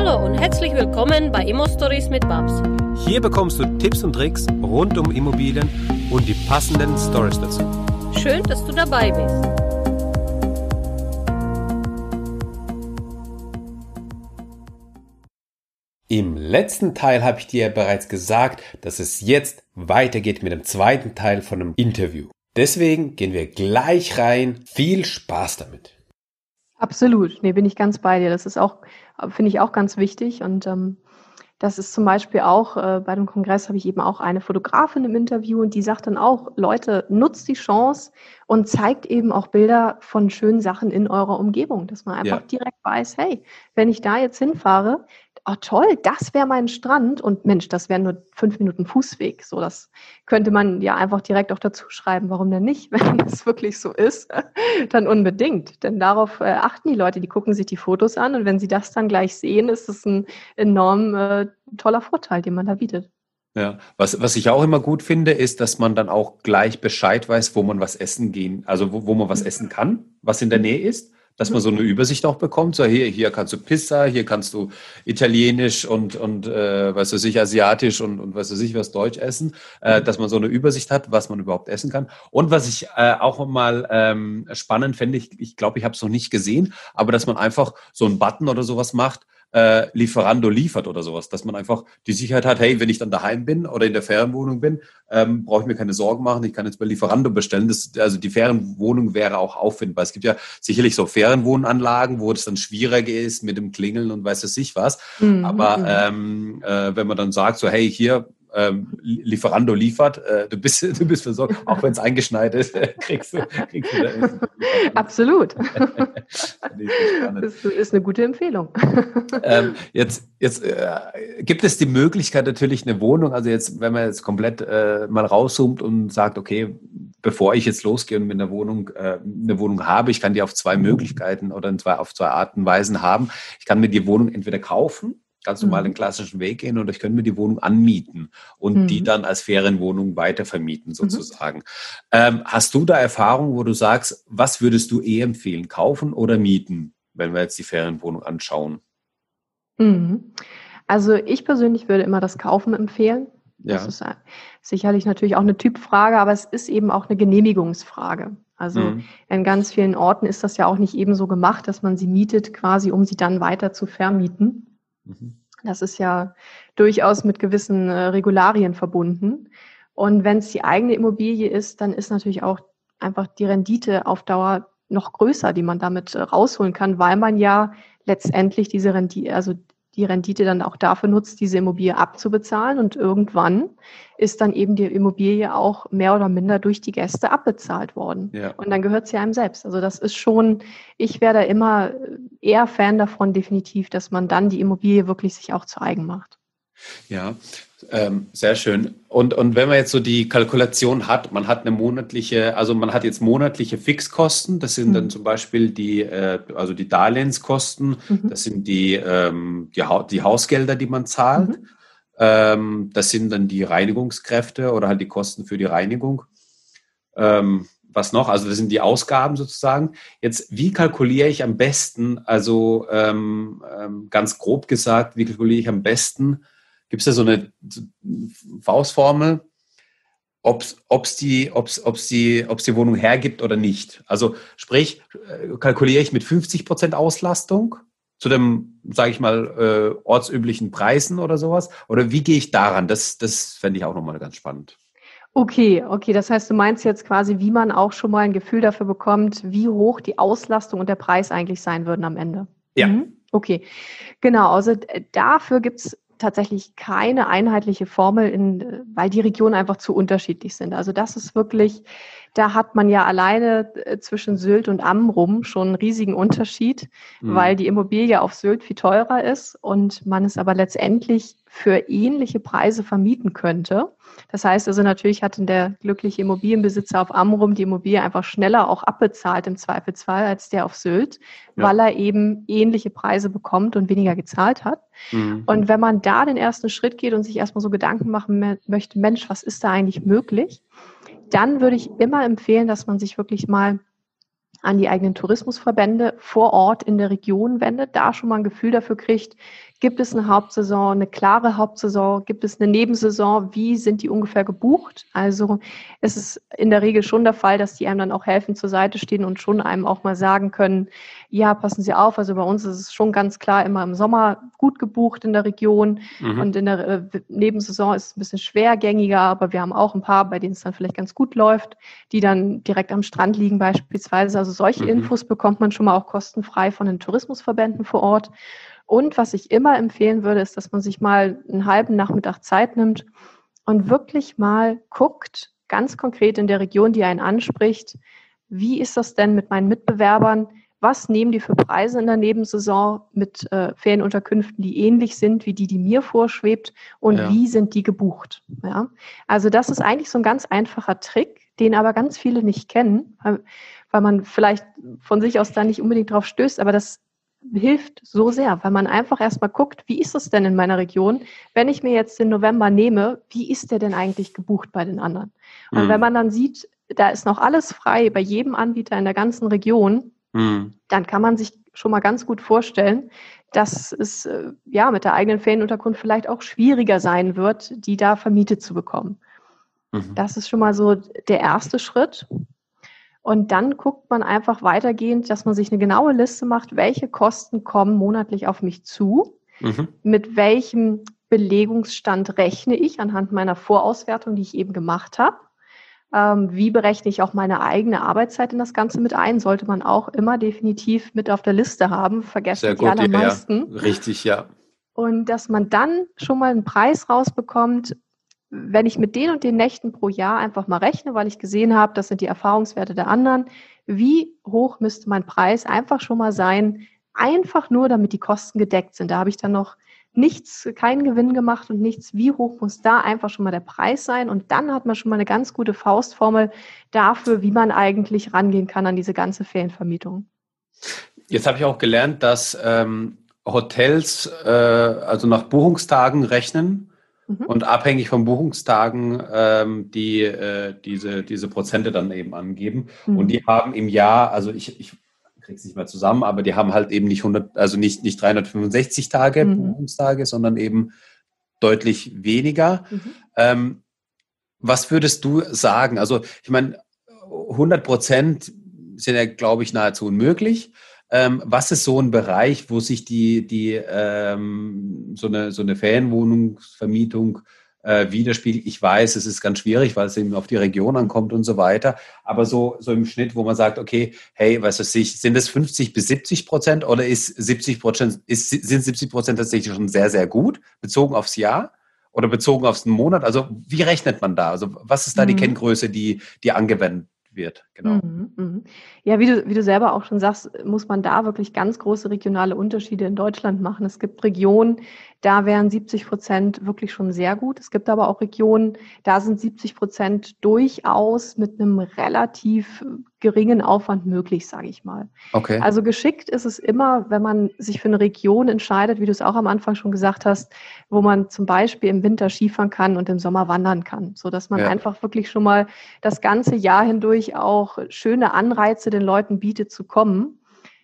Hallo und herzlich willkommen bei Immo Stories mit Babs. Hier bekommst du Tipps und Tricks rund um Immobilien und die passenden Stories dazu. Schön, dass du dabei bist. Im letzten Teil habe ich dir bereits gesagt, dass es jetzt weitergeht mit dem zweiten Teil von einem Interview. Deswegen gehen wir gleich rein. Viel Spaß damit. Absolut. Nee, bin ich ganz bei dir. Das ist auch, finde ich auch ganz wichtig. Und ähm, das ist zum Beispiel auch, äh, bei dem Kongress habe ich eben auch eine Fotografin im Interview und die sagt dann auch, Leute, nutzt die Chance und zeigt eben auch Bilder von schönen Sachen in eurer Umgebung, dass man einfach ja. direkt weiß, hey, wenn ich da jetzt hinfahre, oh toll, das wäre mein Strand und Mensch, das wären nur fünf Minuten Fußweg. So, das könnte man ja einfach direkt auch dazu schreiben. Warum denn nicht? Wenn es wirklich so ist, dann unbedingt. Denn darauf äh, achten die Leute, die gucken sich die Fotos an und wenn sie das dann gleich sehen, ist es ein enorm äh, toller Vorteil, den man da bietet. Ja, was, was ich auch immer gut finde, ist, dass man dann auch gleich Bescheid weiß, wo man was essen gehen, also wo, wo man was essen kann, was in der Nähe ist dass man so eine Übersicht auch bekommt. So hier, hier kannst du Pizza, hier kannst du Italienisch und und äh, was weiß ich Asiatisch und und was weiß ich was Deutsch essen, äh, dass man so eine Übersicht hat, was man überhaupt essen kann. Und was ich äh, auch mal ähm, spannend fände, ich glaube, ich, glaub, ich habe es noch nicht gesehen, aber dass man einfach so einen Button oder sowas macht äh, Lieferando liefert oder sowas, dass man einfach die Sicherheit hat, hey, wenn ich dann daheim bin oder in der Ferienwohnung bin, ähm, brauche ich mir keine Sorgen machen, ich kann jetzt bei Lieferando bestellen. Das, also die Ferienwohnung wäre auch auffindbar. Es gibt ja sicherlich so Ferienwohnanlagen, wo es dann schwieriger ist mit dem Klingeln und weiß es sich was. Mhm. Aber ähm, äh, wenn man dann sagt, so hey, hier ähm, Lieferando liefert, äh, du, bist, du bist versorgt, auch wenn es eingeschneit ist, kriegst du, kriegst du da Absolut. das ist eine gute Empfehlung. Ähm, jetzt jetzt äh, gibt es die Möglichkeit natürlich eine Wohnung, also jetzt, wenn man jetzt komplett äh, mal rauszoomt und sagt, okay, bevor ich jetzt losgehe und mit einer Wohnung äh, eine Wohnung habe, ich kann die auf zwei Möglichkeiten oder in zwei, auf zwei Arten und Weisen haben. Ich kann mir die Wohnung entweder kaufen ganz normal den mhm. klassischen Weg gehen und ich könnte mir die Wohnung anmieten und mhm. die dann als Ferienwohnung weitervermieten mhm. sozusagen. Mhm. Ähm, hast du da Erfahrung, wo du sagst, was würdest du eher empfehlen, kaufen oder mieten, wenn wir jetzt die Ferienwohnung anschauen? Mhm. Also ich persönlich würde immer das Kaufen empfehlen. Ja. Das ist sicherlich natürlich auch eine Typfrage, aber es ist eben auch eine Genehmigungsfrage. Also mhm. in ganz vielen Orten ist das ja auch nicht ebenso gemacht, dass man sie mietet, quasi um sie dann weiter zu vermieten. Mhm. Das ist ja durchaus mit gewissen äh, Regularien verbunden. Und wenn es die eigene Immobilie ist, dann ist natürlich auch einfach die Rendite auf Dauer noch größer, die man damit äh, rausholen kann, weil man ja letztendlich diese Rendite, also die Rendite dann auch dafür nutzt, diese Immobilie abzubezahlen. Und irgendwann ist dann eben die Immobilie auch mehr oder minder durch die Gäste abbezahlt worden. Ja. Und dann gehört sie einem selbst. Also das ist schon, ich wäre da immer eher Fan davon, definitiv, dass man dann die Immobilie wirklich sich auch zu eigen macht. Ja, ähm, sehr schön. Und, und wenn man jetzt so die Kalkulation hat, man hat eine monatliche, also man hat jetzt monatliche Fixkosten, das sind mhm. dann zum Beispiel die, äh, also die Darlehenskosten, mhm. das sind die, ähm, die, ha die Hausgelder, die man zahlt. Mhm. Ähm, das sind dann die Reinigungskräfte oder halt die Kosten für die Reinigung. Ähm, was noch? Also das sind die Ausgaben sozusagen. Jetzt, wie kalkuliere ich am besten, also ähm, ähm, ganz grob gesagt, wie kalkuliere ich am besten, Gibt es da so eine Faustformel, ob es die, ob's, ob's die, ob's die Wohnung hergibt oder nicht? Also sprich, äh, kalkuliere ich mit 50 Prozent Auslastung zu dem, sage ich mal, äh, ortsüblichen Preisen oder sowas? Oder wie gehe ich daran? Das, das fände ich auch nochmal ganz spannend. Okay, okay. Das heißt, du meinst jetzt quasi, wie man auch schon mal ein Gefühl dafür bekommt, wie hoch die Auslastung und der Preis eigentlich sein würden am Ende. Ja. Mhm. Okay, genau. Also dafür gibt es tatsächlich keine einheitliche Formel, in, weil die Regionen einfach zu unterschiedlich sind. Also das ist wirklich, da hat man ja alleine äh, zwischen Sylt und Amrum schon einen riesigen Unterschied, mhm. weil die Immobilie auf Sylt viel teurer ist und man es aber letztendlich für ähnliche Preise vermieten könnte. Das heißt also natürlich hat der glückliche Immobilienbesitzer auf Amrum die Immobilie einfach schneller auch abbezahlt im Zweifelsfall als der auf Sylt, ja. weil er eben ähnliche Preise bekommt und weniger gezahlt hat. Mhm. Und wenn man da den ersten Schritt geht und sich erstmal so Gedanken machen möchte, Mensch, was ist da eigentlich möglich? Dann würde ich immer empfehlen, dass man sich wirklich mal an die eigenen Tourismusverbände vor Ort in der Region wendet, da schon mal ein Gefühl dafür kriegt, Gibt es eine Hauptsaison, eine klare Hauptsaison? Gibt es eine Nebensaison? Wie sind die ungefähr gebucht? Also es ist in der Regel schon der Fall, dass die einem dann auch helfen, zur Seite stehen und schon einem auch mal sagen können, ja, passen Sie auf. Also bei uns ist es schon ganz klar immer im Sommer gut gebucht in der Region mhm. und in der äh, Nebensaison ist es ein bisschen schwergängiger, aber wir haben auch ein paar, bei denen es dann vielleicht ganz gut läuft, die dann direkt am Strand liegen beispielsweise. Also solche mhm. Infos bekommt man schon mal auch kostenfrei von den Tourismusverbänden vor Ort. Und was ich immer empfehlen würde, ist, dass man sich mal einen halben Nachmittag Zeit nimmt und wirklich mal guckt, ganz konkret in der Region, die einen anspricht, wie ist das denn mit meinen Mitbewerbern? Was nehmen die für Preise in der Nebensaison mit äh, Ferienunterkünften, die ähnlich sind wie die, die mir vorschwebt? Und ja. wie sind die gebucht? Ja? Also das ist eigentlich so ein ganz einfacher Trick, den aber ganz viele nicht kennen, weil, weil man vielleicht von sich aus da nicht unbedingt drauf stößt. Aber das hilft so sehr, weil man einfach erstmal guckt, wie ist es denn in meiner Region? Wenn ich mir jetzt den November nehme, wie ist der denn eigentlich gebucht bei den anderen? Und mhm. wenn man dann sieht, da ist noch alles frei bei jedem Anbieter in der ganzen Region, mhm. dann kann man sich schon mal ganz gut vorstellen, dass es äh, ja mit der eigenen Ferienunterkunft vielleicht auch schwieriger sein wird, die da vermietet zu bekommen. Mhm. Das ist schon mal so der erste Schritt. Und dann guckt man einfach weitergehend, dass man sich eine genaue Liste macht, welche Kosten kommen monatlich auf mich zu, mhm. mit welchem Belegungsstand rechne ich anhand meiner Vorauswertung, die ich eben gemacht habe. Ähm, wie berechne ich auch meine eigene Arbeitszeit in das Ganze mit ein? Sollte man auch immer definitiv mit auf der Liste haben. Vergessen Sehr die gut, allermeisten. Ja. Richtig, ja. Und dass man dann schon mal einen Preis rausbekommt, wenn ich mit den und den Nächten pro Jahr einfach mal rechne, weil ich gesehen habe, das sind die Erfahrungswerte der anderen, wie hoch müsste mein Preis einfach schon mal sein, einfach nur, damit die Kosten gedeckt sind. Da habe ich dann noch nichts, keinen Gewinn gemacht und nichts. Wie hoch muss da einfach schon mal der Preis sein? Und dann hat man schon mal eine ganz gute Faustformel dafür, wie man eigentlich rangehen kann an diese ganze Ferienvermietung. Jetzt habe ich auch gelernt, dass ähm, Hotels äh, also nach Buchungstagen rechnen Mhm. und abhängig von Buchungstagen ähm, die äh, diese, diese Prozente dann eben angeben. Mhm. Und die haben im Jahr, also ich, ich kriege es nicht mehr zusammen, aber die haben halt eben nicht 100, also nicht, nicht 365 Tage mhm. Buchungstage, sondern eben deutlich weniger. Mhm. Ähm, was würdest du sagen? Also ich meine, 100 Prozent sind ja, glaube ich, nahezu unmöglich. Ähm, was ist so ein Bereich, wo sich die, die ähm, so eine, so eine Ferienwohnungsvermietung äh, widerspiegelt? Ich weiß, es ist ganz schwierig, weil es eben auf die Region ankommt und so weiter. Aber so, so im Schnitt, wo man sagt, okay, hey, was weiß ich, sind es 50 bis 70 Prozent oder ist 70 Prozent, ist, sind 70 Prozent tatsächlich schon sehr, sehr gut, bezogen aufs Jahr? Oder bezogen aufs Monat? Also wie rechnet man da? Also was ist da die mhm. Kenngröße, die, die angewendet wird. Genau. Mhm, mhm. Ja, wie du, wie du selber auch schon sagst, muss man da wirklich ganz große regionale Unterschiede in Deutschland machen. Es gibt Regionen, da wären 70 Prozent wirklich schon sehr gut. Es gibt aber auch Regionen, da sind 70 Prozent durchaus mit einem relativ geringen Aufwand möglich, sage ich mal. Okay. Also geschickt ist es immer, wenn man sich für eine Region entscheidet, wie du es auch am Anfang schon gesagt hast, wo man zum Beispiel im Winter Skifahren kann und im Sommer wandern kann, so dass man ja. einfach wirklich schon mal das ganze Jahr hindurch auch schöne Anreize den Leuten bietet zu kommen.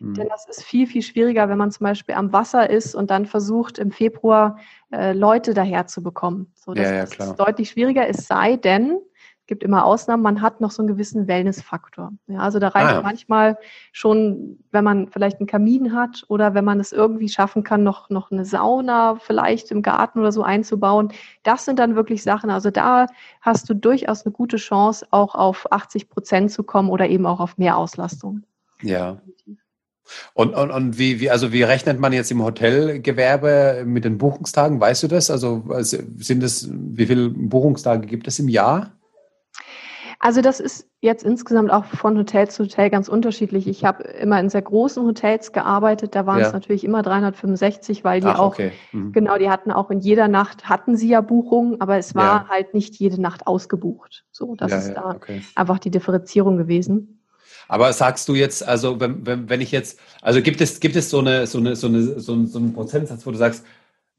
Mhm. Denn das ist viel, viel schwieriger, wenn man zum Beispiel am Wasser ist und dann versucht, im Februar äh, Leute daher zu bekommen. So, das, ja, ja, das ist deutlich schwieriger, es sei denn, es gibt immer Ausnahmen, man hat noch so einen gewissen Wellness-Faktor. Ja, also da reicht ah, ja. manchmal schon, wenn man vielleicht einen Kamin hat oder wenn man es irgendwie schaffen kann, noch, noch eine Sauna vielleicht im Garten oder so einzubauen. Das sind dann wirklich Sachen. Also da hast du durchaus eine gute Chance, auch auf 80 Prozent zu kommen oder eben auch auf mehr Auslastung. Ja. Und, und, und wie, wie, also wie rechnet man jetzt im Hotelgewerbe mit den Buchungstagen? Weißt du das? Also, sind es, wie viele Buchungstage gibt es im Jahr? Also das ist jetzt insgesamt auch von Hotel zu Hotel ganz unterschiedlich. Ich habe immer in sehr großen Hotels gearbeitet. Da waren ja. es natürlich immer 365, weil die Ach, auch, okay. mhm. genau, die hatten auch in jeder Nacht, hatten sie ja Buchungen, aber es war ja. halt nicht jede Nacht ausgebucht. So, das ja, ist da okay. einfach die Differenzierung gewesen. Aber sagst du jetzt, also wenn, wenn, wenn ich jetzt, also gibt es, gibt es so eine, so eine, so eine, so einen, so einen Prozentsatz, wo du sagst,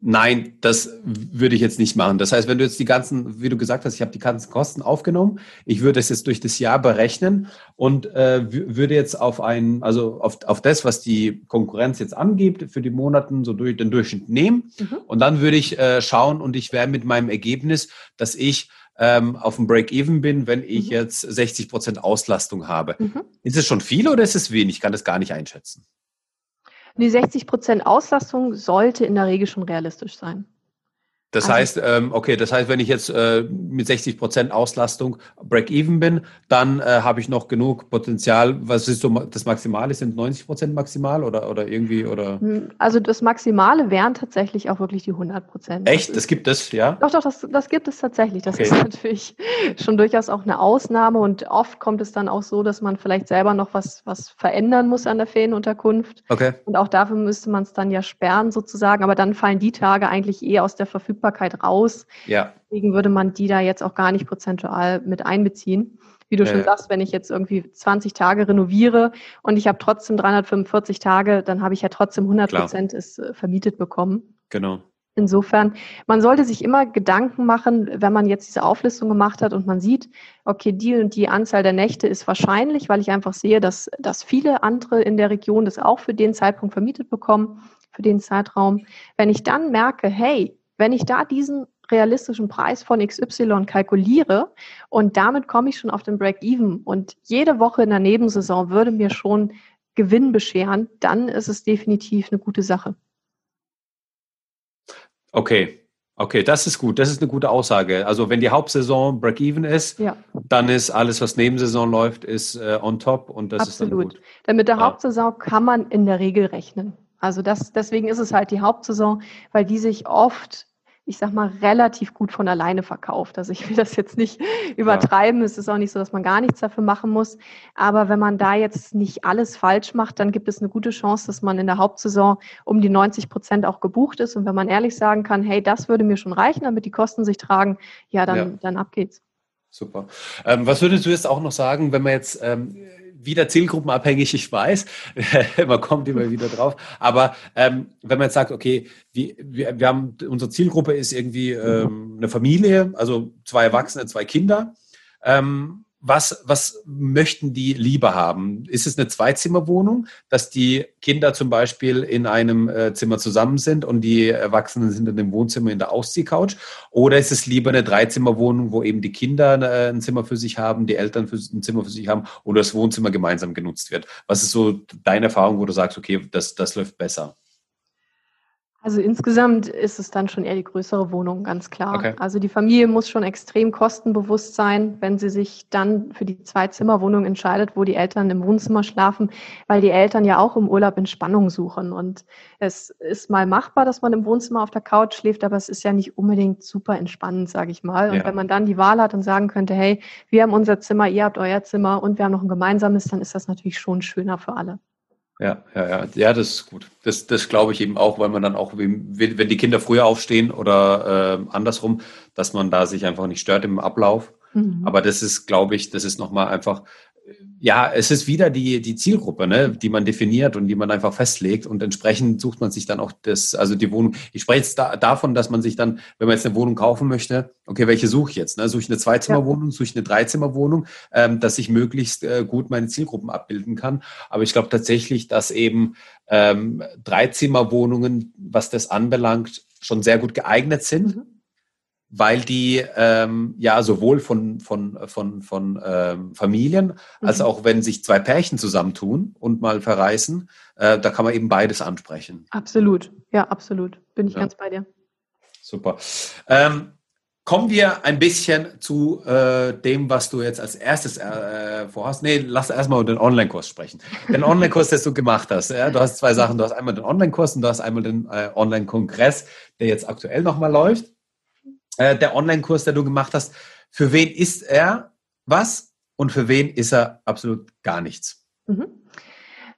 Nein, das würde ich jetzt nicht machen. Das heißt, wenn du jetzt die ganzen, wie du gesagt hast, ich habe die ganzen Kosten aufgenommen, ich würde es jetzt durch das Jahr berechnen und äh, würde jetzt auf ein, also auf, auf das, was die Konkurrenz jetzt angibt, für die Monaten so durch den Durchschnitt nehmen. Mhm. Und dann würde ich äh, schauen und ich wäre mit meinem Ergebnis, dass ich ähm, auf dem Break-Even bin, wenn ich mhm. jetzt 60 Prozent Auslastung habe. Mhm. Ist es schon viel oder ist es wenig? Ich kann das gar nicht einschätzen. Die 60 Prozent Auslastung sollte in der Regel schon realistisch sein. Das also, heißt, ähm, okay, das heißt, wenn ich jetzt äh, mit 60 Prozent Auslastung Break-Even bin, dann äh, habe ich noch genug Potenzial. Was ist so das Maximale? Sind 90 Prozent maximal oder, oder irgendwie? Oder? Hm, also das Maximale wären tatsächlich auch wirklich die 100 Prozent. Echt? Das, das gibt es, ja? Doch, doch, das, das gibt es tatsächlich. Das okay. ist natürlich schon durchaus auch eine Ausnahme und oft kommt es dann auch so, dass man vielleicht selber noch was, was verändern muss an der Ferienunterkunft. Okay. Und auch dafür müsste man es dann ja sperren sozusagen, aber dann fallen die Tage eigentlich eh aus der Verfügbarkeit Verfügbarkeit raus. Ja. Deswegen würde man die da jetzt auch gar nicht prozentual mit einbeziehen. Wie du ja, schon sagst, wenn ich jetzt irgendwie 20 Tage renoviere und ich habe trotzdem 345 Tage, dann habe ich ja trotzdem 100 Prozent ist äh, vermietet bekommen. Genau. Insofern, man sollte sich immer Gedanken machen, wenn man jetzt diese Auflistung gemacht hat und man sieht, okay, die und die Anzahl der Nächte ist wahrscheinlich, weil ich einfach sehe, dass, dass viele andere in der Region das auch für den Zeitpunkt vermietet bekommen, für den Zeitraum. Wenn ich dann merke, hey, wenn ich da diesen realistischen Preis von XY kalkuliere und damit komme ich schon auf den Break-Even und jede Woche in der Nebensaison würde mir schon Gewinn bescheren, dann ist es definitiv eine gute Sache. Okay, Okay, das ist gut. Das ist eine gute Aussage. Also wenn die Hauptsaison Break-Even ist, ja. dann ist alles, was Nebensaison läuft, ist äh, on top und das Absolut. ist dann gut. Denn mit der. Hauptsaison kann man in der Regel rechnen. Also das, deswegen ist es halt die Hauptsaison, weil die sich oft, ich sag mal, relativ gut von alleine verkauft. Also ich will das jetzt nicht übertreiben. Ja. Es ist auch nicht so, dass man gar nichts dafür machen muss. Aber wenn man da jetzt nicht alles falsch macht, dann gibt es eine gute Chance, dass man in der Hauptsaison um die 90 Prozent auch gebucht ist. Und wenn man ehrlich sagen kann, hey, das würde mir schon reichen, damit die Kosten sich tragen, ja, dann, ja. dann ab geht's. Super. Ähm, was würdest du jetzt auch noch sagen, wenn man jetzt ähm, wieder zielgruppenabhängig, ich weiß, man kommt immer wieder drauf. Aber ähm, wenn man jetzt sagt, okay, die, wir, wir haben, unsere Zielgruppe ist irgendwie ähm, eine Familie, also zwei Erwachsene, zwei Kinder. Ähm, was, was möchten die lieber haben? Ist es eine Zweizimmerwohnung, dass die Kinder zum Beispiel in einem äh, Zimmer zusammen sind und die Erwachsenen sind in dem Wohnzimmer in der Ausziehcouch? Oder ist es lieber eine Dreizimmerwohnung, wo eben die Kinder äh, ein Zimmer für sich haben, die Eltern ein Zimmer für sich haben oder das Wohnzimmer gemeinsam genutzt wird? Was ist so deine Erfahrung, wo du sagst, okay, das, das läuft besser? Also insgesamt ist es dann schon eher die größere Wohnung, ganz klar. Okay. Also die Familie muss schon extrem kostenbewusst sein, wenn sie sich dann für die Zwei-Zimmer-Wohnung entscheidet, wo die Eltern im Wohnzimmer schlafen, weil die Eltern ja auch im Urlaub Entspannung suchen. Und es ist mal machbar, dass man im Wohnzimmer auf der Couch schläft, aber es ist ja nicht unbedingt super entspannend, sage ich mal. Und ja. wenn man dann die Wahl hat und sagen könnte, hey, wir haben unser Zimmer, ihr habt euer Zimmer und wir haben noch ein gemeinsames, dann ist das natürlich schon schöner für alle. Ja, ja, ja, ja, das ist gut. Das, das glaube ich eben auch, weil man dann auch, wenn die Kinder früher aufstehen oder äh, andersrum, dass man da sich einfach nicht stört im Ablauf. Mhm. Aber das ist, glaube ich, das ist nochmal einfach ja, es ist wieder die, die Zielgruppe, ne, die man definiert und die man einfach festlegt und entsprechend sucht man sich dann auch das, also die Wohnung. Ich spreche jetzt da, davon, dass man sich dann, wenn man jetzt eine Wohnung kaufen möchte, okay, welche suche ich jetzt? Ne? Suche ich eine Zweizimmerwohnung, suche ich eine Dreizimmerwohnung, ähm, dass ich möglichst äh, gut meine Zielgruppen abbilden kann. Aber ich glaube tatsächlich, dass eben ähm, Dreizimmerwohnungen, was das anbelangt, schon sehr gut geeignet sind. Mhm weil die ähm, ja sowohl von, von, von, von ähm, Familien mhm. als auch wenn sich zwei Pärchen zusammentun und mal verreisen, äh, da kann man eben beides ansprechen. Absolut, ja, absolut. Bin ich ja. ganz bei dir. Super. Ähm, kommen wir ein bisschen zu äh, dem, was du jetzt als erstes äh, vorhast. Nee, lass erstmal über den Online-Kurs sprechen. Den Online-Kurs, den du gemacht hast. Ja? Du hast zwei Sachen. Du hast einmal den Online-Kurs und du hast einmal den äh, Online-Kongress, der jetzt aktuell nochmal läuft äh, der Online-Kurs, der du gemacht hast, für wen ist er was und für wen ist er absolut gar nichts? Mhm.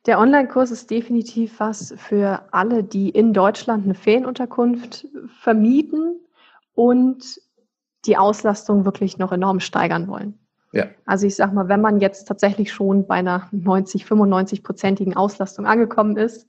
Der Online-Kurs ist definitiv was für alle, die in Deutschland eine Ferienunterkunft vermieten und die Auslastung wirklich noch enorm steigern wollen. Ja. Also ich sage mal, wenn man jetzt tatsächlich schon bei einer 90, 95-prozentigen Auslastung angekommen ist,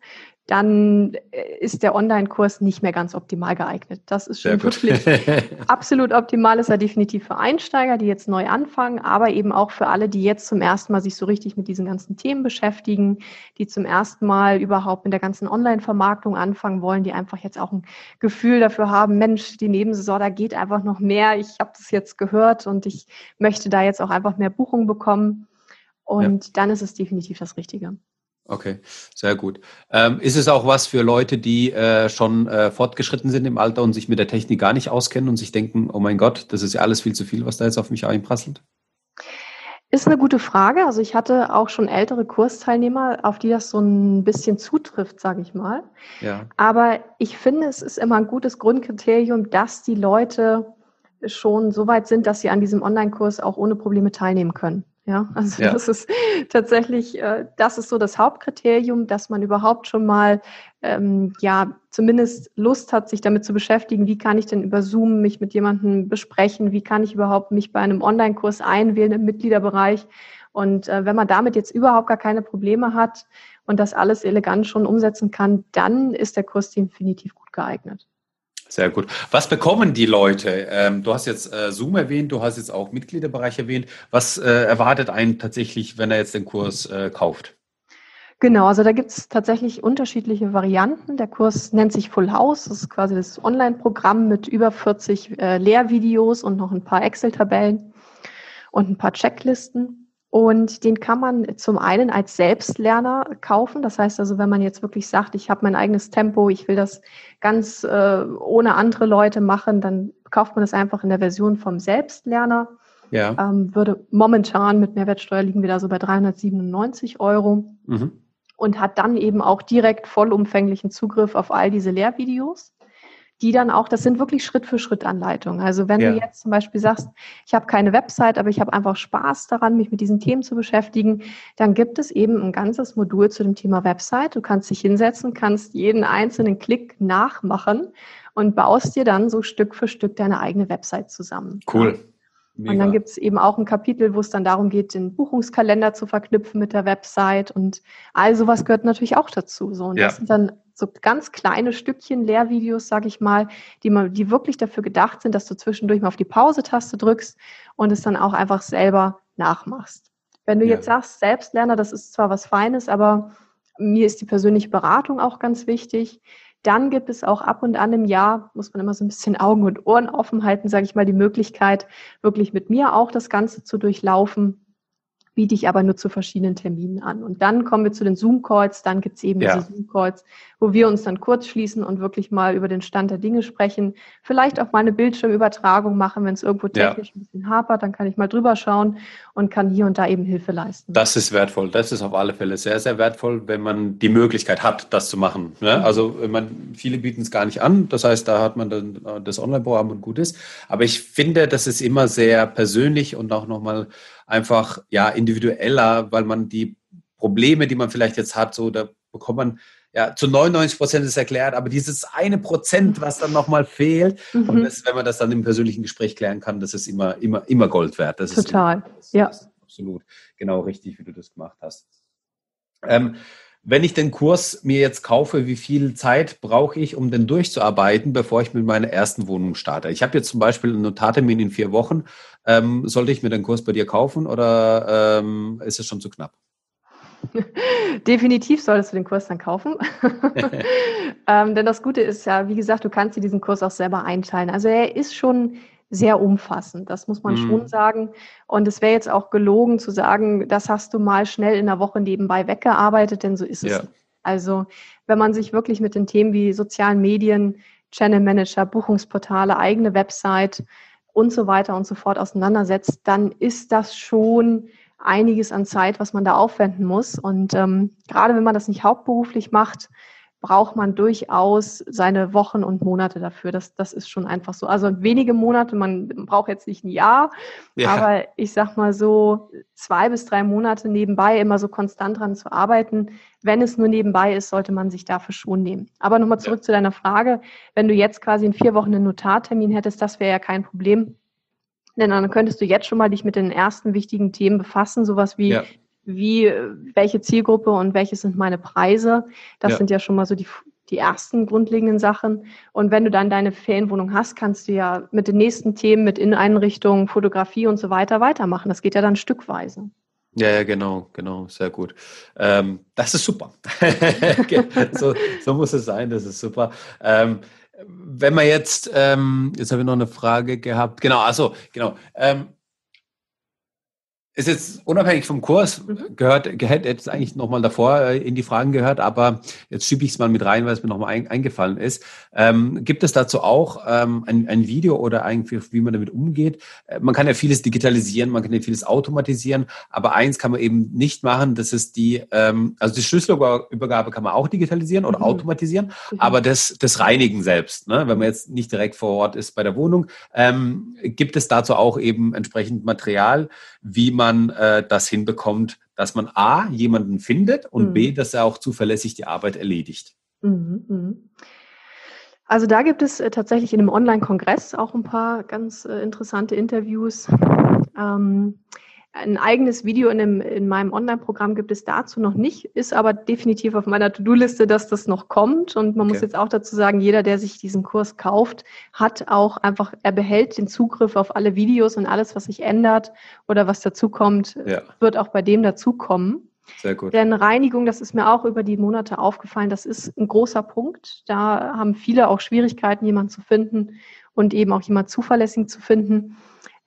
dann äh, ist der Online-Kurs nicht mehr ganz optimal geeignet. Das ist schon wirklich absolut optimal, ist er definitiv für Einsteiger, die jetzt neu anfangen, aber eben auch für alle, die jetzt zum ersten Mal sich so richtig mit diesen ganzen Themen beschäftigen, die zum ersten Mal überhaupt mit der ganzen Online-Vermarktung anfangen wollen, die einfach jetzt auch ein Gefühl dafür haben, Mensch, die Nebensaison, da geht einfach noch mehr. Ich habe das jetzt gehört und ich möchte da jetzt auch einfach mehr Buchungen bekommen. Und ja. dann ist es definitiv das Richtige. Okay, sehr gut. Ähm, ist es auch was für Leute, die äh, schon äh, fortgeschritten sind im Alter und sich mit der Technik gar nicht auskennen und sich denken, oh mein Gott, das ist ja alles viel zu viel, was da jetzt auf mich einprasselt? Ist eine gute Frage. Also ich hatte auch schon ältere Kursteilnehmer, auf die das so ein bisschen zutrifft, sage ich mal. Ja. Aber ich finde, es ist immer ein gutes Grundkriterium, dass die Leute schon so weit sind, dass sie an diesem Online-Kurs auch ohne Probleme teilnehmen können. Ja, also ja. das ist tatsächlich, äh, das ist so das Hauptkriterium, dass man überhaupt schon mal, ähm, ja, zumindest Lust hat, sich damit zu beschäftigen, wie kann ich denn über Zoom mich mit jemandem besprechen, wie kann ich überhaupt mich bei einem Online-Kurs einwählen im Mitgliederbereich. Und äh, wenn man damit jetzt überhaupt gar keine Probleme hat und das alles elegant schon umsetzen kann, dann ist der Kurs definitiv gut geeignet. Sehr gut. Was bekommen die Leute? Ähm, du hast jetzt äh, Zoom erwähnt, du hast jetzt auch Mitgliederbereich erwähnt. Was äh, erwartet einen tatsächlich, wenn er jetzt den Kurs äh, kauft? Genau, also da gibt es tatsächlich unterschiedliche Varianten. Der Kurs nennt sich Full House. Das ist quasi das Online-Programm mit über 40 äh, Lehrvideos und noch ein paar Excel-Tabellen und ein paar Checklisten. Und den kann man zum einen als Selbstlerner kaufen. Das heißt also, wenn man jetzt wirklich sagt, ich habe mein eigenes Tempo, ich will das ganz äh, ohne andere Leute machen, dann kauft man das einfach in der Version vom Selbstlerner. Ja. Ähm, würde momentan mit Mehrwertsteuer liegen wir da so bei 397 Euro. Mhm. Und hat dann eben auch direkt vollumfänglichen Zugriff auf all diese Lehrvideos die dann auch, das sind wirklich Schritt für Schritt Anleitungen. Also wenn ja. du jetzt zum Beispiel sagst, ich habe keine Website, aber ich habe einfach Spaß daran, mich mit diesen Themen zu beschäftigen, dann gibt es eben ein ganzes Modul zu dem Thema Website. Du kannst dich hinsetzen, kannst jeden einzelnen Klick nachmachen und baust dir dann so Stück für Stück deine eigene Website zusammen. Cool. Mega. Und dann gibt es eben auch ein Kapitel, wo es dann darum geht, den Buchungskalender zu verknüpfen mit der Website und all sowas gehört natürlich auch dazu. So. Und ja. das sind dann so ganz kleine Stückchen Lehrvideos, sage ich mal, die, man, die wirklich dafür gedacht sind, dass du zwischendurch mal auf die Pause-Taste drückst und es dann auch einfach selber nachmachst. Wenn du ja. jetzt sagst, Selbstlerner, das ist zwar was Feines, aber mir ist die persönliche Beratung auch ganz wichtig. Dann gibt es auch ab und an im Jahr, muss man immer so ein bisschen Augen und Ohren offen halten, sage ich mal, die Möglichkeit, wirklich mit mir auch das Ganze zu durchlaufen biete ich aber nur zu verschiedenen Terminen an. Und dann kommen wir zu den Zoom-Calls, dann gibt es eben ja. diese Zoom-Calls, wo wir uns dann kurz schließen und wirklich mal über den Stand der Dinge sprechen. Vielleicht auch mal eine Bildschirmübertragung machen, wenn es irgendwo technisch ja. ein bisschen hapert, dann kann ich mal drüber schauen und kann hier und da eben Hilfe leisten. Das ist wertvoll. Das ist auf alle Fälle sehr, sehr wertvoll, wenn man die Möglichkeit hat, das zu machen. Ne? Mhm. Also man, viele bieten es gar nicht an. Das heißt, da hat man dann äh, das Online-Programm und gut ist. Aber ich finde, das ist immer sehr persönlich und auch nochmal einfach ja individueller, weil man die Probleme, die man vielleicht jetzt hat, so da bekommt man ja zu 99 Prozent ist erklärt, aber dieses eine Prozent, was dann nochmal fehlt, mhm. und das, wenn man das dann im persönlichen Gespräch klären kann, das ist immer immer immer Gold wert. Das Total, ist, das, ja, das absolut genau richtig, wie du das gemacht hast. Ähm, wenn ich den Kurs mir jetzt kaufe, wie viel Zeit brauche ich, um den durchzuarbeiten, bevor ich mit meiner ersten Wohnung starte? Ich habe jetzt zum Beispiel einen Notartermin in vier Wochen. Ähm, sollte ich mir den Kurs bei dir kaufen oder ähm, ist es schon zu knapp? Definitiv solltest du den Kurs dann kaufen. ähm, denn das Gute ist ja, wie gesagt, du kannst dir diesen Kurs auch selber einteilen. Also er ist schon sehr umfassend, das muss man mhm. schon sagen. Und es wäre jetzt auch gelogen zu sagen, das hast du mal schnell in der Woche nebenbei weggearbeitet, denn so ist es. Ja. Also wenn man sich wirklich mit den Themen wie sozialen Medien, Channel Manager, Buchungsportale, eigene Website, und so weiter und so fort auseinandersetzt, dann ist das schon einiges an Zeit, was man da aufwenden muss. Und ähm, gerade wenn man das nicht hauptberuflich macht, braucht man durchaus seine Wochen und Monate dafür. Das, das ist schon einfach so. Also wenige Monate, man braucht jetzt nicht ein Jahr, ja. aber ich sag mal so zwei bis drei Monate nebenbei immer so konstant dran zu arbeiten. Wenn es nur nebenbei ist, sollte man sich dafür schon nehmen. Aber nochmal zurück ja. zu deiner Frage. Wenn du jetzt quasi in vier Wochen einen Notartermin hättest, das wäre ja kein Problem. Denn dann könntest du jetzt schon mal dich mit den ersten wichtigen Themen befassen, sowas wie ja wie, welche Zielgruppe und welche sind meine Preise. Das ja. sind ja schon mal so die, die ersten grundlegenden Sachen. Und wenn du dann deine Ferienwohnung hast, kannst du ja mit den nächsten Themen, mit Inneneinrichtungen, Fotografie und so weiter weitermachen. Das geht ja dann stückweise. Ja, ja, genau, genau, sehr gut. Ähm, das ist super. so, so, muss es sein, das ist super. Ähm, wenn man jetzt, ähm, jetzt habe ich noch eine Frage gehabt. Genau, also genau. Ähm, ist jetzt unabhängig vom Kurs, mhm. gehört, gehört jetzt eigentlich nochmal davor äh, in die Fragen gehört, aber jetzt schiebe ich es mal mit rein, weil es mir nochmal ein, eingefallen ist. Ähm, gibt es dazu auch ähm, ein, ein Video oder eigentlich, wie man damit umgeht? Äh, man kann ja vieles digitalisieren, man kann ja vieles automatisieren, aber eins kann man eben nicht machen, das ist die, ähm, also die Schlüsselübergabe kann man auch digitalisieren oder mhm. automatisieren, mhm. aber das, das Reinigen selbst, ne, wenn man jetzt nicht direkt vor Ort ist bei der Wohnung, ähm, gibt es dazu auch eben entsprechend Material, wie man äh, das hinbekommt, dass man A, jemanden findet und mhm. B, dass er auch zuverlässig die Arbeit erledigt. Mhm, mhm. Also da gibt es äh, tatsächlich in einem Online-Kongress auch ein paar ganz äh, interessante Interviews. Ähm, ein eigenes Video in, dem, in meinem Online-Programm gibt es dazu noch nicht, ist aber definitiv auf meiner To-Do-Liste, dass das noch kommt. Und man okay. muss jetzt auch dazu sagen, jeder, der sich diesen Kurs kauft, hat auch einfach, er behält den Zugriff auf alle Videos und alles, was sich ändert oder was dazukommt, ja. wird auch bei dem dazukommen. Sehr gut. Denn Reinigung, das ist mir auch über die Monate aufgefallen, das ist ein großer Punkt. Da haben viele auch Schwierigkeiten, jemanden zu finden und eben auch jemanden zuverlässig zu finden.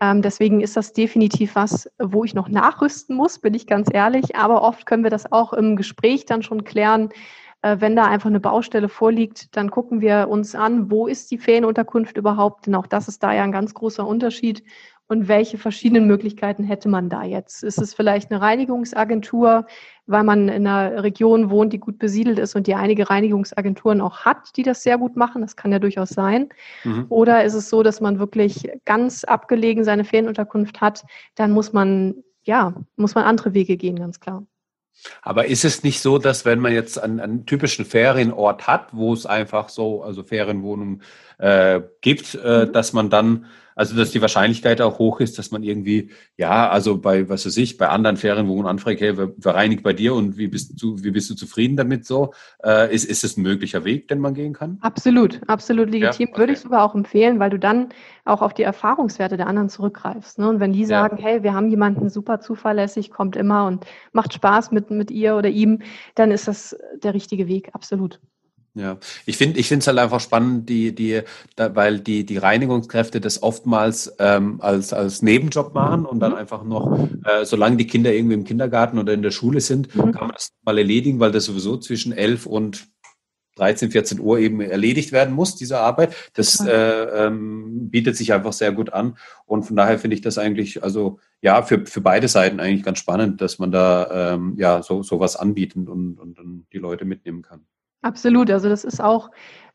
Ähm, deswegen ist das definitiv was, wo ich noch nachrüsten muss, bin ich ganz ehrlich. Aber oft können wir das auch im Gespräch dann schon klären. Äh, wenn da einfach eine Baustelle vorliegt, dann gucken wir uns an, wo ist die Ferienunterkunft überhaupt? Denn auch das ist da ja ein ganz großer Unterschied und welche verschiedenen Möglichkeiten hätte man da jetzt? Ist es vielleicht eine Reinigungsagentur, weil man in einer Region wohnt, die gut besiedelt ist und die einige Reinigungsagenturen auch hat, die das sehr gut machen? Das kann ja durchaus sein. Mhm. Oder ist es so, dass man wirklich ganz abgelegen seine Ferienunterkunft hat? Dann muss man, ja, muss man andere Wege gehen, ganz klar. Aber ist es nicht so, dass wenn man jetzt einen, einen typischen Ferienort hat, wo es einfach so, also Ferienwohnungen äh, gibt, äh, mhm. dass man dann also, dass die Wahrscheinlichkeit auch hoch ist, dass man irgendwie, ja, also bei, was weiß ich, bei anderen Ferienwohnungen anfragt, hey, wer, wer reinigt bei dir und wie bist du, wie bist du zufrieden damit so? Äh, ist, ist es ein möglicher Weg, den man gehen kann? Absolut, absolut legitim. Ja, okay. Würde ich sogar auch empfehlen, weil du dann auch auf die Erfahrungswerte der anderen zurückgreifst. Ne? Und wenn die sagen, ja. hey, wir haben jemanden super zuverlässig, kommt immer und macht Spaß mit, mit ihr oder ihm, dann ist das der richtige Weg, absolut. Ja, ich finde ich finde es halt einfach spannend, die, die, da, weil die, die Reinigungskräfte das oftmals ähm, als, als Nebenjob machen und dann mhm. einfach noch, äh, solange die Kinder irgendwie im Kindergarten oder in der Schule sind, mhm. kann man das mal erledigen, weil das sowieso zwischen 11 und 13, 14 Uhr eben erledigt werden muss, diese Arbeit. Das äh, ähm, bietet sich einfach sehr gut an. Und von daher finde ich das eigentlich, also ja, für, für beide Seiten eigentlich ganz spannend, dass man da ähm, ja so sowas anbieten und, und, und die Leute mitnehmen kann. Absolut. Also das ist auch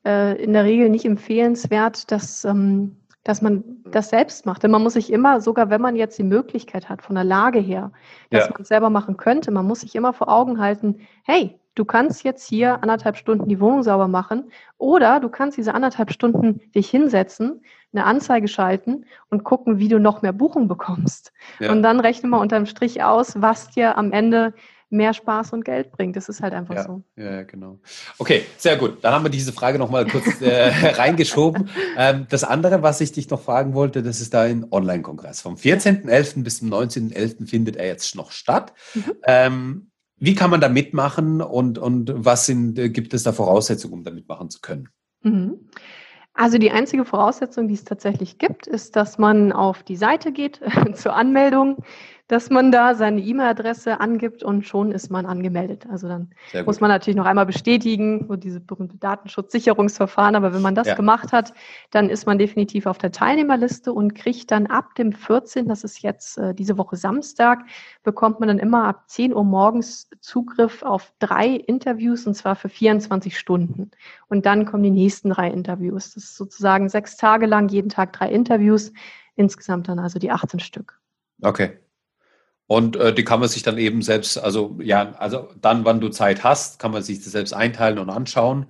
äh, in der Regel nicht empfehlenswert, dass, ähm, dass man das selbst macht. Denn man muss sich immer, sogar wenn man jetzt die Möglichkeit hat, von der Lage her, dass ja. man es selber machen könnte, man muss sich immer vor Augen halten, hey, du kannst jetzt hier anderthalb Stunden die Wohnung sauber machen oder du kannst diese anderthalb Stunden dich hinsetzen, eine Anzeige schalten und gucken, wie du noch mehr Buchung bekommst. Ja. Und dann rechne mal unterm Strich aus, was dir am Ende mehr Spaß und Geld bringt. Das ist halt einfach ja, so. Ja, genau. Okay, sehr gut. Dann haben wir diese Frage nochmal kurz äh, reingeschoben. Ähm, das andere, was ich dich noch fragen wollte, das ist da ein Online-Kongress. Vom 14.11. bis zum 19.11. findet er jetzt noch statt. Mhm. Ähm, wie kann man da mitmachen und, und was sind, äh, gibt es da Voraussetzungen, um da mitmachen zu können? Mhm. Also die einzige Voraussetzung, die es tatsächlich gibt, ist, dass man auf die Seite geht zur Anmeldung dass man da seine E-Mail-Adresse angibt und schon ist man angemeldet. Also dann muss man natürlich noch einmal bestätigen, so diese berühmte Datenschutzsicherungsverfahren. Aber wenn man das ja. gemacht hat, dann ist man definitiv auf der Teilnehmerliste und kriegt dann ab dem 14., das ist jetzt äh, diese Woche Samstag, bekommt man dann immer ab 10 Uhr morgens Zugriff auf drei Interviews und zwar für 24 Stunden. Und dann kommen die nächsten drei Interviews. Das ist sozusagen sechs Tage lang, jeden Tag drei Interviews. Insgesamt dann also die 18 Stück. Okay. Und äh, die kann man sich dann eben selbst, also ja, also dann, wann du Zeit hast, kann man sich das selbst einteilen und anschauen.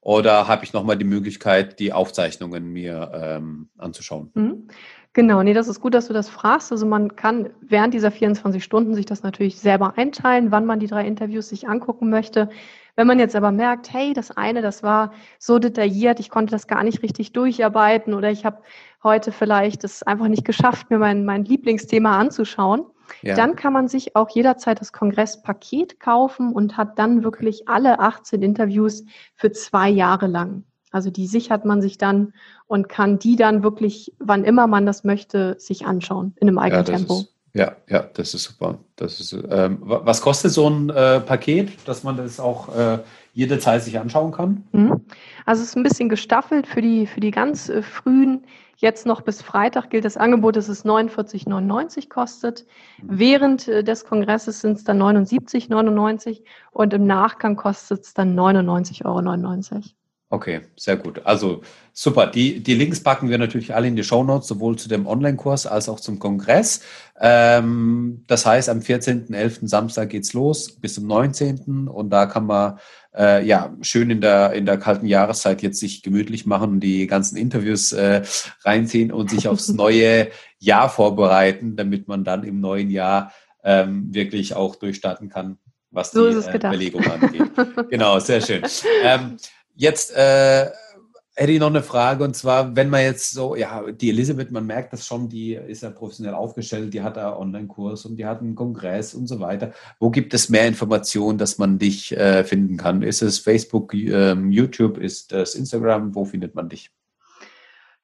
Oder habe ich nochmal die Möglichkeit, die Aufzeichnungen mir ähm, anzuschauen? Mhm. Genau, nee, das ist gut, dass du das fragst. Also man kann während dieser 24 Stunden sich das natürlich selber einteilen, wann man die drei Interviews sich angucken möchte. Wenn man jetzt aber merkt, hey, das eine, das war so detailliert, ich konnte das gar nicht richtig durcharbeiten oder ich habe heute vielleicht es einfach nicht geschafft, mir mein, mein Lieblingsthema anzuschauen, ja. dann kann man sich auch jederzeit das Kongresspaket kaufen und hat dann wirklich alle 18 Interviews für zwei Jahre lang. Also die sichert man sich dann und kann die dann wirklich, wann immer man das möchte, sich anschauen in einem eigenen ja, Tempo. Ist, ja, ja, das ist super. Das ist, ähm, was kostet so ein äh, Paket, dass man das auch äh, jederzeit sich anschauen kann? Mhm. Also es ist ein bisschen gestaffelt für die, für die ganz äh, frühen. Jetzt noch bis Freitag gilt das Angebot, dass es 49,99 kostet. Mhm. Während äh, des Kongresses sind es dann 79,99 und im Nachgang kostet es dann 99,99 Euro. Okay, sehr gut. Also super. Die, die Links packen wir natürlich alle in die Show Notes, sowohl zu dem Online-Kurs als auch zum Kongress. Ähm, das heißt, am 14.11. Samstag geht's los bis zum 19. Und da kann man äh, ja schön in der, in der kalten Jahreszeit jetzt sich gemütlich machen und die ganzen Interviews äh, reinziehen und sich aufs neue Jahr vorbereiten, damit man dann im neuen Jahr ähm, wirklich auch durchstarten kann, was so die äh, Überlegung angeht. genau, sehr schön. Ähm, Jetzt äh, hätte ich noch eine Frage und zwar, wenn man jetzt so, ja, die Elisabeth, man merkt das schon, die ist ja professionell aufgestellt, die hat da Online-Kurs und die hat einen Kongress und so weiter. Wo gibt es mehr Informationen, dass man dich äh, finden kann? Ist es Facebook, ähm, YouTube, ist es Instagram? Wo findet man dich?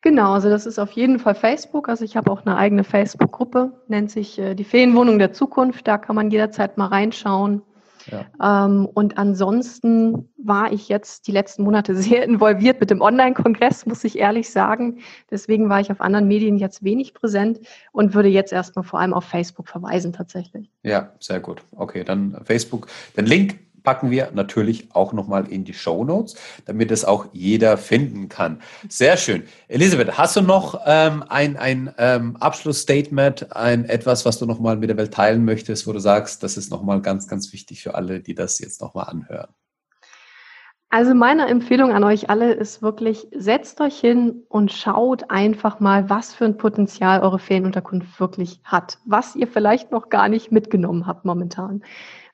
Genau, also das ist auf jeden Fall Facebook. Also ich habe auch eine eigene Facebook-Gruppe, nennt sich äh, die Ferienwohnung der Zukunft. Da kann man jederzeit mal reinschauen. Ja. Ähm, und ansonsten war ich jetzt die letzten Monate sehr involviert mit dem Online-Kongress, muss ich ehrlich sagen. Deswegen war ich auf anderen Medien jetzt wenig präsent und würde jetzt erstmal vor allem auf Facebook verweisen tatsächlich. Ja, sehr gut. Okay, dann Facebook. Den Link packen wir natürlich auch nochmal in die Show Notes, damit es auch jeder finden kann. Sehr schön. Elisabeth, hast du noch ähm, ein, ein ähm, Abschlussstatement, ein etwas, was du nochmal mit der Welt teilen möchtest, wo du sagst, das ist nochmal ganz, ganz wichtig für alle, die das jetzt nochmal anhören? Also meine Empfehlung an euch alle ist wirklich, setzt euch hin und schaut einfach mal, was für ein Potenzial eure Ferienunterkunft wirklich hat, was ihr vielleicht noch gar nicht mitgenommen habt momentan.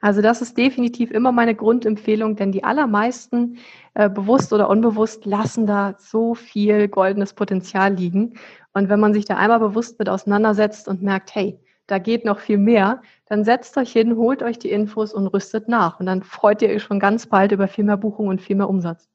Also das ist definitiv immer meine Grundempfehlung, denn die allermeisten, äh, bewusst oder unbewusst, lassen da so viel goldenes Potenzial liegen. Und wenn man sich da einmal bewusst mit auseinandersetzt und merkt, hey, da geht noch viel mehr, dann setzt euch hin, holt euch die Infos und rüstet nach. Und dann freut ihr euch schon ganz bald über viel mehr Buchungen und viel mehr Umsatz.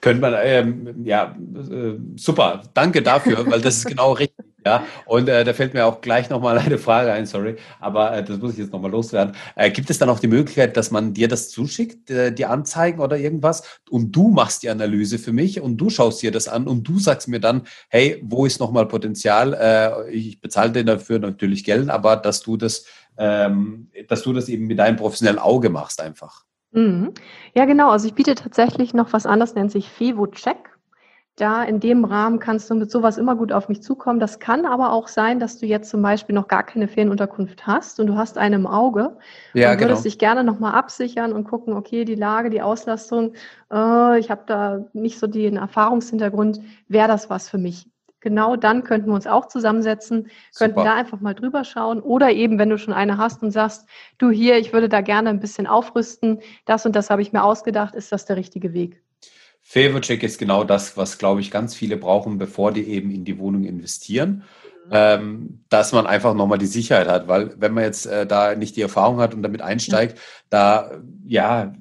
Könnte man, ähm, ja, äh, super, danke dafür, weil das ist genau richtig. Ja, und äh, da fällt mir auch gleich nochmal eine Frage ein, sorry, aber äh, das muss ich jetzt nochmal loswerden. Äh, gibt es dann auch die Möglichkeit, dass man dir das zuschickt, äh, die Anzeigen oder irgendwas, und du machst die Analyse für mich und du schaust dir das an und du sagst mir dann, hey, wo ist nochmal Potenzial? Äh, ich bezahle dir dafür natürlich Geld, aber dass du das, ähm, dass du das eben mit deinem professionellen Auge machst einfach. Mhm. Ja, genau. Also ich biete tatsächlich noch was anderes, nennt sich FevoCheck. Da in dem Rahmen kannst du mit sowas immer gut auf mich zukommen. Das kann aber auch sein, dass du jetzt zum Beispiel noch gar keine Ferienunterkunft hast und du hast eine im Auge ja, und würdest genau. dich gerne nochmal absichern und gucken, okay, die Lage, die Auslastung, äh, ich habe da nicht so den Erfahrungshintergrund, wäre das was für mich? Genau dann könnten wir uns auch zusammensetzen, könnten Super. da einfach mal drüber schauen. Oder eben, wenn du schon eine hast und sagst, du hier, ich würde da gerne ein bisschen aufrüsten, das und das habe ich mir ausgedacht, ist das der richtige Weg? Favorcheck ist genau das, was, glaube ich, ganz viele brauchen, bevor die eben in die Wohnung investieren. Mhm. Ähm, dass man einfach nochmal die Sicherheit hat, weil wenn man jetzt äh, da nicht die Erfahrung hat und damit einsteigt, ja. da ja,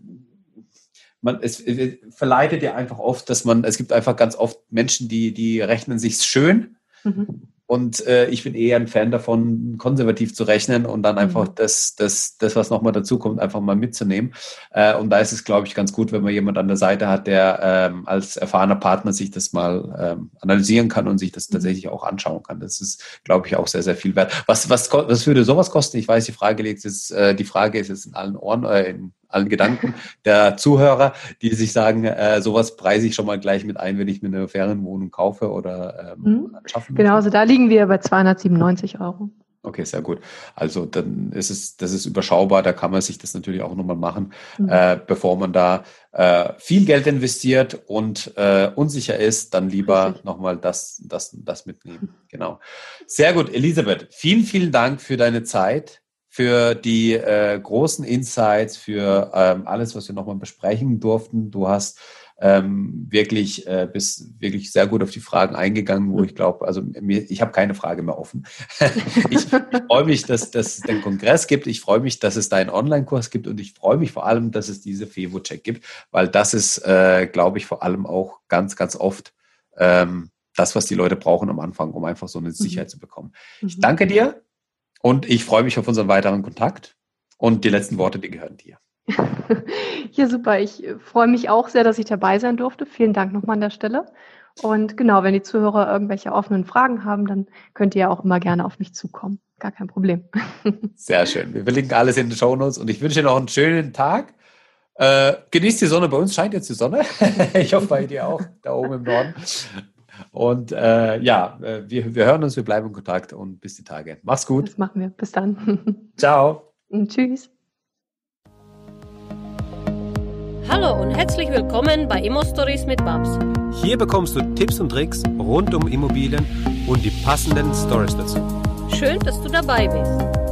man, es, es verleitet ja einfach oft, dass man, es gibt einfach ganz oft Menschen, die, die rechnen sich schön mhm. Und äh, ich bin eher ein Fan davon, konservativ zu rechnen und dann einfach mhm. das, das, das, was nochmal dazukommt, einfach mal mitzunehmen. Äh, und da ist es, glaube ich, ganz gut, wenn man jemand an der Seite hat, der ähm, als erfahrener Partner sich das mal ähm, analysieren kann und sich das mhm. tatsächlich auch anschauen kann. Das ist, glaube ich, auch sehr, sehr viel wert. Was, was, was würde sowas kosten? Ich weiß, die Frage liegt jetzt, äh, die Frage ist jetzt in allen Ohren, äh, in allen Gedanken der Zuhörer, die sich sagen, äh, sowas preise ich schon mal gleich mit ein, wenn ich mir eine Ferienwohnung kaufe oder ähm, mhm. anschaffen Genau, also da liegen wir bei 297 Euro. Okay, sehr gut. Also dann ist es, das ist überschaubar, da kann man sich das natürlich auch nochmal machen, mhm. äh, bevor man da äh, viel Geld investiert und äh, unsicher ist, dann lieber nochmal das, das, das mitnehmen. Genau. Sehr gut, Elisabeth, vielen, vielen Dank für deine Zeit, für die äh, großen Insights, für ähm, alles, was wir nochmal besprechen durften. Du hast ähm, wirklich äh, bist wirklich sehr gut auf die Fragen eingegangen, wo ich glaube, also mir, ich habe keine Frage mehr offen. ich, freue mich, dass, dass es den Kongress gibt. Ich freue mich, dass es da einen Online-Kurs gibt und ich freue mich vor allem, dass es diese FEVO-Check gibt, weil das ist, äh, glaube ich, vor allem auch ganz, ganz oft ähm, das, was die Leute brauchen am Anfang, um einfach so eine mhm. Sicherheit zu bekommen. Ich mhm. danke dir und ich freue mich auf unseren weiteren Kontakt. Und die letzten Worte, die gehören dir. ja, super. Ich äh, freue mich auch sehr, dass ich dabei sein durfte. Vielen Dank nochmal an der Stelle. Und genau, wenn die Zuhörer irgendwelche offenen Fragen haben, dann könnt ihr ja auch immer gerne auf mich zukommen. Gar kein Problem. Sehr schön. Wir verlinken alles in den Show Notes und ich wünsche dir noch einen schönen Tag. Äh, genießt die Sonne. Bei uns scheint jetzt die Sonne. ich hoffe bei dir auch, da oben im Norden. Und äh, ja, äh, wir, wir hören uns, wir bleiben in Kontakt und bis die Tage. Mach's gut. Das machen wir. Bis dann. Ciao. Und tschüss. Hallo und herzlich willkommen bei Immo Stories mit Babs. Hier bekommst du Tipps und Tricks rund um Immobilien und die passenden Stories dazu. Schön, dass du dabei bist.